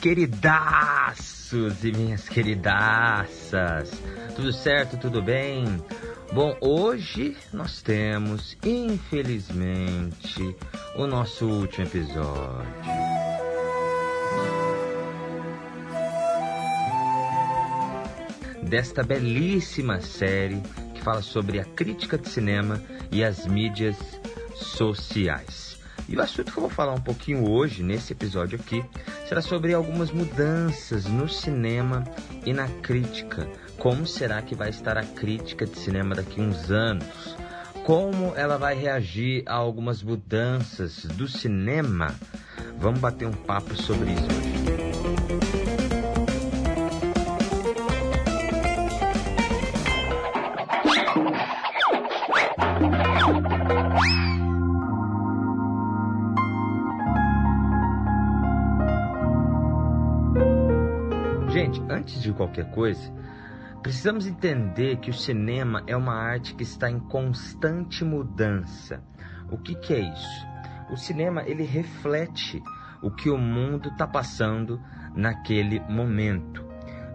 queridaços e minhas queridaças. Tudo certo? Tudo bem? Bom, hoje nós temos, infelizmente, o nosso último episódio. Desta belíssima série que fala sobre a crítica de cinema e as mídias sociais. E o assunto que eu vou falar um pouquinho hoje, nesse episódio aqui, será sobre algumas mudanças no cinema e na crítica. Como será que vai estar a crítica de cinema daqui a uns anos? Como ela vai reagir a algumas mudanças do cinema? Vamos bater um papo sobre isso Gente, antes de qualquer coisa, precisamos entender que o cinema é uma arte que está em constante mudança. O que, que é isso? O cinema ele reflete o que o mundo está passando naquele momento.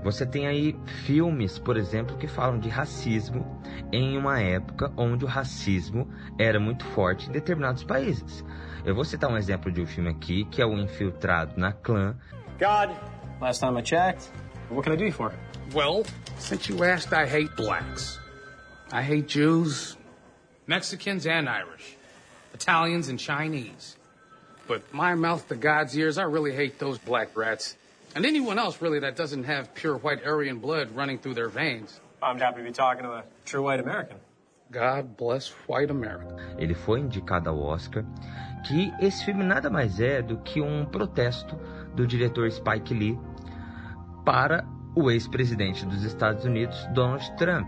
Você tem aí filmes, por exemplo, que falam de racismo em uma época onde o racismo era muito forte em determinados países. Eu vou citar um exemplo de um filme aqui, que é o Infiltrado na Clã. God, last time I checked. What can I do you for? Well, since you asked, I hate blacks. I hate Jews, Mexicans, and Irish, Italians, and Chinese. But my mouth to God's ears, I really hate those black rats. And anyone else, really, that doesn't have pure white Aryan blood running through their veins. I'm happy to be talking to a true white American. God bless white America. Ele foi indicado ao Oscar, que esse filme nada mais é do que um protesto do diretor Spike Lee para o ex-presidente dos Estados Unidos, Donald Trump.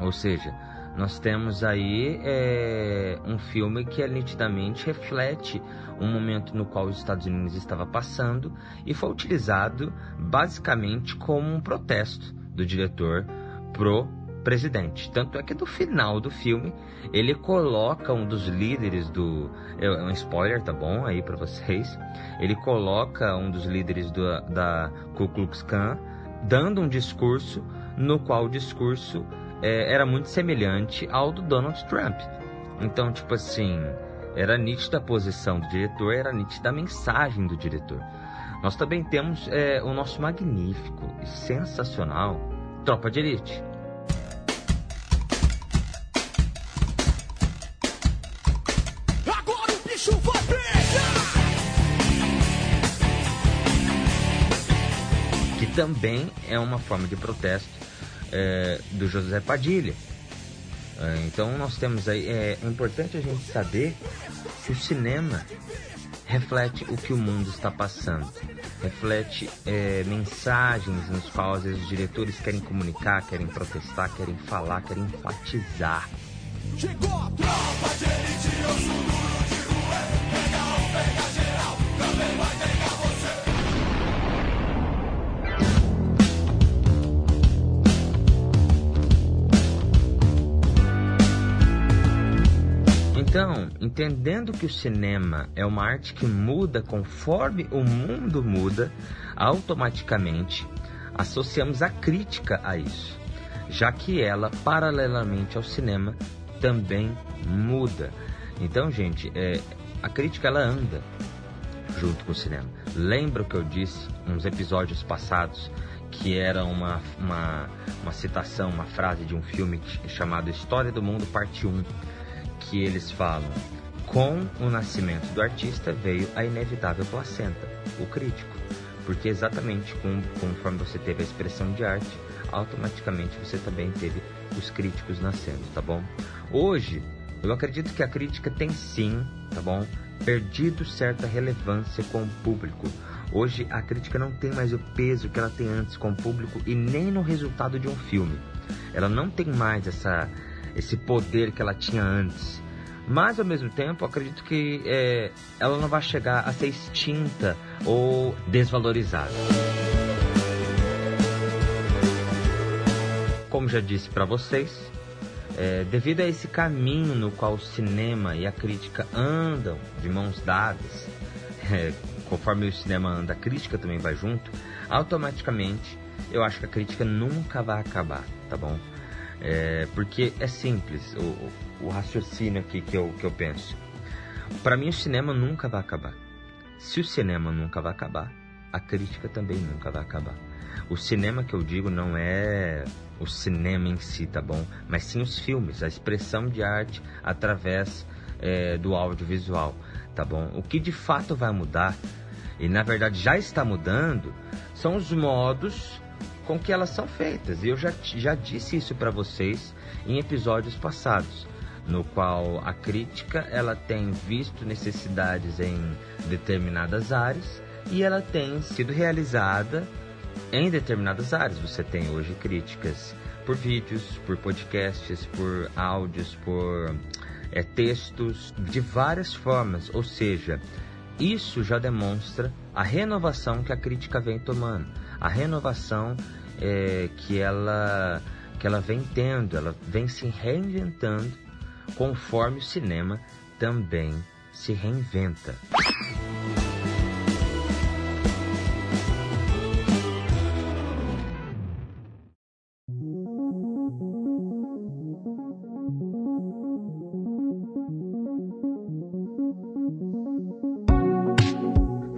Ou seja, nós temos aí é, um filme que é, nitidamente reflete um momento no qual os Estados Unidos estava passando e foi utilizado basicamente como um protesto do diretor pro presidente. Tanto é que no final do filme ele coloca um dos líderes do. É um spoiler, tá bom? Aí para vocês. Ele coloca um dos líderes do, da Ku Klux Klan dando um discurso no qual o discurso é, era muito semelhante ao do Donald Trump. Então, tipo assim, era nítida a posição do diretor, era nítida a mensagem do diretor. Nós também temos é, o nosso magnífico e sensacional Tropa de Elite. Vai pegar! que também é uma forma de protesto é, do José Padilha. É, então nós temos aí, é, é importante a gente saber que o cinema reflete o que o mundo está passando, reflete é, mensagens nos quais os diretores querem comunicar, querem protestar, querem falar, querem enfatizar. Chegou a tropa de elite, eu sou Então, entendendo que o cinema é uma arte que muda conforme o mundo muda, automaticamente associamos a crítica a isso, já que ela, paralelamente ao cinema, também muda. Então, gente, é, a crítica ela anda junto com o cinema. Lembra o que eu disse nos episódios passados que era uma, uma, uma citação, uma frase de um filme chamado História do Mundo, parte 1, que eles falam: com o nascimento do artista veio a inevitável placenta, o crítico. Porque exatamente com, conforme você teve a expressão de arte, automaticamente você também teve os críticos nascendo, tá bom? Hoje, eu acredito que a crítica tem sim, tá bom? Perdido certa relevância com o público. Hoje a crítica não tem mais o peso que ela tem antes com o público e nem no resultado de um filme. Ela não tem mais essa, esse poder que ela tinha antes. Mas ao mesmo tempo, acredito que é, ela não vai chegar a ser extinta ou desvalorizada. Como já disse para vocês, é, devido a esse caminho no qual o cinema e a crítica andam de mãos dadas, é, conforme o cinema anda, a crítica também vai junto, automaticamente eu acho que a crítica nunca vai acabar, tá bom? É, porque é simples o, o, raciocínio aqui que eu, que eu penso. Para mim, o cinema nunca vai acabar. Se o cinema nunca vai acabar, a crítica também nunca vai acabar. O cinema que eu digo não é o cinema em si, tá bom? Mas sim os filmes, a expressão de arte através é, do audiovisual, tá bom? O que de fato vai mudar, e na verdade já está mudando, são os modos com que elas são feitas. E eu já, já disse isso para vocês em episódios passados, no qual a crítica ela tem visto necessidades em determinadas áreas e ela tem sido realizada em determinadas áreas. Você tem hoje críticas por vídeos, por podcasts, por áudios, por é, textos, de várias formas. Ou seja, isso já demonstra a renovação que a crítica vem tomando, a renovação é, que ela que ela vem tendo, ela vem se reinventando conforme o cinema também se reinventa.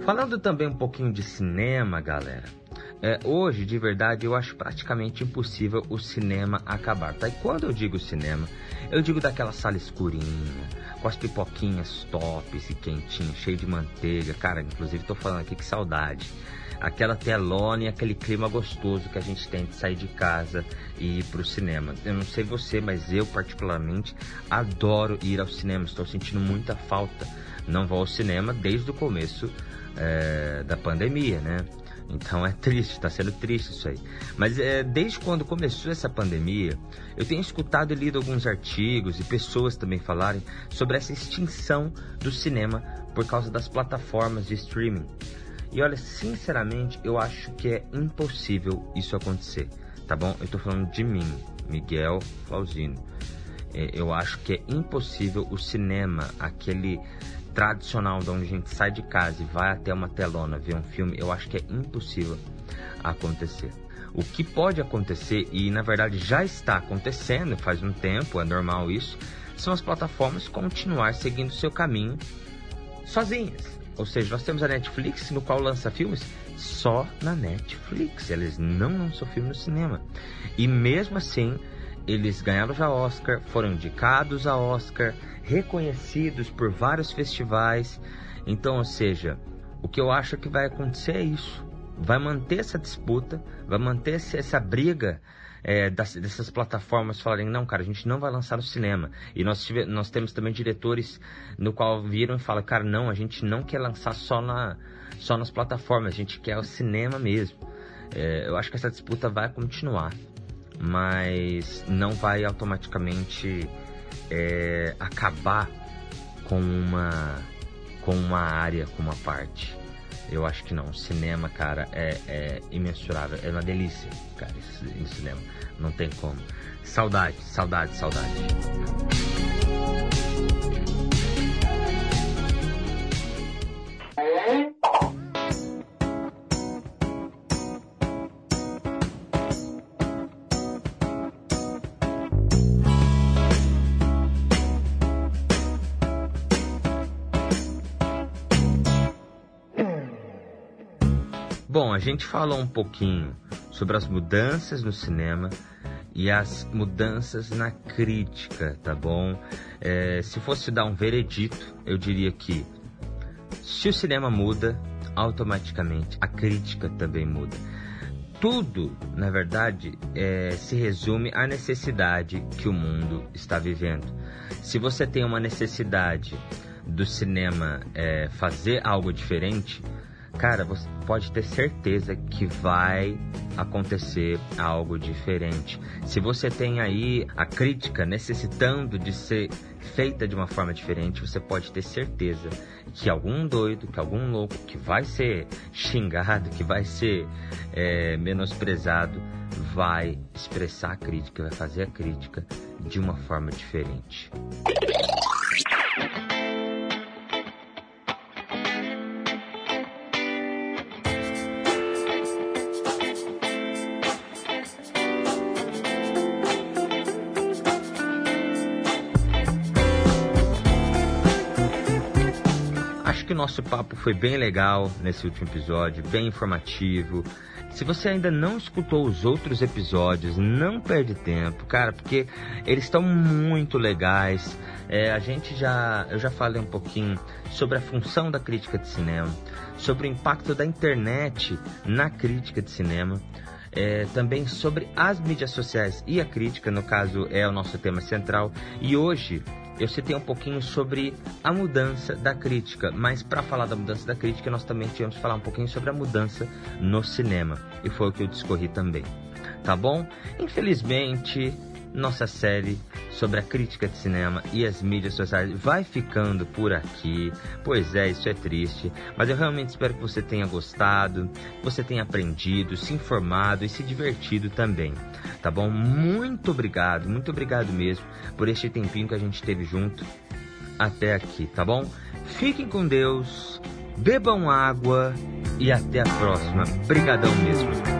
Falando também um pouquinho de cinema, galera. É, hoje, de verdade, eu acho praticamente impossível o cinema acabar. Tá? E quando eu digo cinema, eu digo daquela sala escurinha, com as pipoquinhas tops e quentinhas, cheio de manteiga. Cara, inclusive tô falando aqui que saudade. Aquela telona e aquele clima gostoso que a gente tem de sair de casa e ir pro cinema. Eu não sei você, mas eu particularmente adoro ir ao cinema. Estou sentindo muita falta. Não vou ao cinema desde o começo é, da pandemia, né? Então é triste, está sendo triste isso aí. Mas é, desde quando começou essa pandemia, eu tenho escutado e lido alguns artigos e pessoas também falarem sobre essa extinção do cinema por causa das plataformas de streaming. E olha, sinceramente, eu acho que é impossível isso acontecer, tá bom? Eu estou falando de mim, Miguel Flauzino. É, eu acho que é impossível o cinema, aquele tradicional de onde a gente sai de casa e vai até uma telona ver um filme, eu acho que é impossível acontecer. O que pode acontecer, e na verdade já está acontecendo faz um tempo, é normal isso, são as plataformas continuar seguindo seu caminho sozinhas. Ou seja, nós temos a Netflix, no qual lança filmes só na Netflix. Eles não lançam filme no cinema. E mesmo assim, eles ganharam já Oscar, foram indicados a Oscar, reconhecidos por vários festivais. Então, ou seja, o que eu acho que vai acontecer é isso. Vai manter essa disputa, vai manter essa briga é, das, dessas plataformas falarem, não, cara, a gente não vai lançar no cinema. E nós, tive, nós temos também diretores no qual viram e falam, cara, não, a gente não quer lançar só, na, só nas plataformas, a gente quer o cinema mesmo. É, eu acho que essa disputa vai continuar mas não vai automaticamente é, acabar com uma com uma área, com uma parte. Eu acho que não. Cinema, cara, é, é imensurável. É uma delícia, cara, em cinema. Não tem como. Saudade, saudade, saudade. Bom, a gente falou um pouquinho sobre as mudanças no cinema e as mudanças na crítica, tá bom? É, se fosse dar um veredito, eu diria que se o cinema muda, automaticamente a crítica também muda. Tudo, na verdade, é, se resume à necessidade que o mundo está vivendo. Se você tem uma necessidade do cinema é, fazer algo diferente, cara, você pode ter certeza que vai acontecer algo diferente. Se você tem aí a crítica necessitando de ser feita de uma forma diferente, você pode ter certeza que algum doido, que algum louco que vai ser xingado, que vai ser é, menosprezado, vai expressar a crítica, vai fazer a crítica de uma forma diferente. Nosso papo foi bem legal nesse último episódio, bem informativo. Se você ainda não escutou os outros episódios, não perde tempo, cara, porque eles estão muito legais. É, a gente já, eu já falei um pouquinho sobre a função da crítica de cinema, sobre o impacto da internet na crítica de cinema. É, também sobre as mídias sociais e a crítica, no caso é o nosso tema central. E hoje eu citei um pouquinho sobre a mudança da crítica, mas para falar da mudança da crítica, nós também tivemos que falar um pouquinho sobre a mudança no cinema, e foi o que eu discorri também. Tá bom? Infelizmente, nossa série sobre a crítica de cinema e as mídias sociais vai ficando por aqui. Pois é, isso é triste, mas eu realmente espero que você tenha gostado, você tenha aprendido, se informado e se divertido também. Tá bom? Muito obrigado, muito obrigado mesmo por este tempinho que a gente teve junto até aqui, tá bom? Fiquem com Deus, bebam água e até a próxima. Obrigadão mesmo.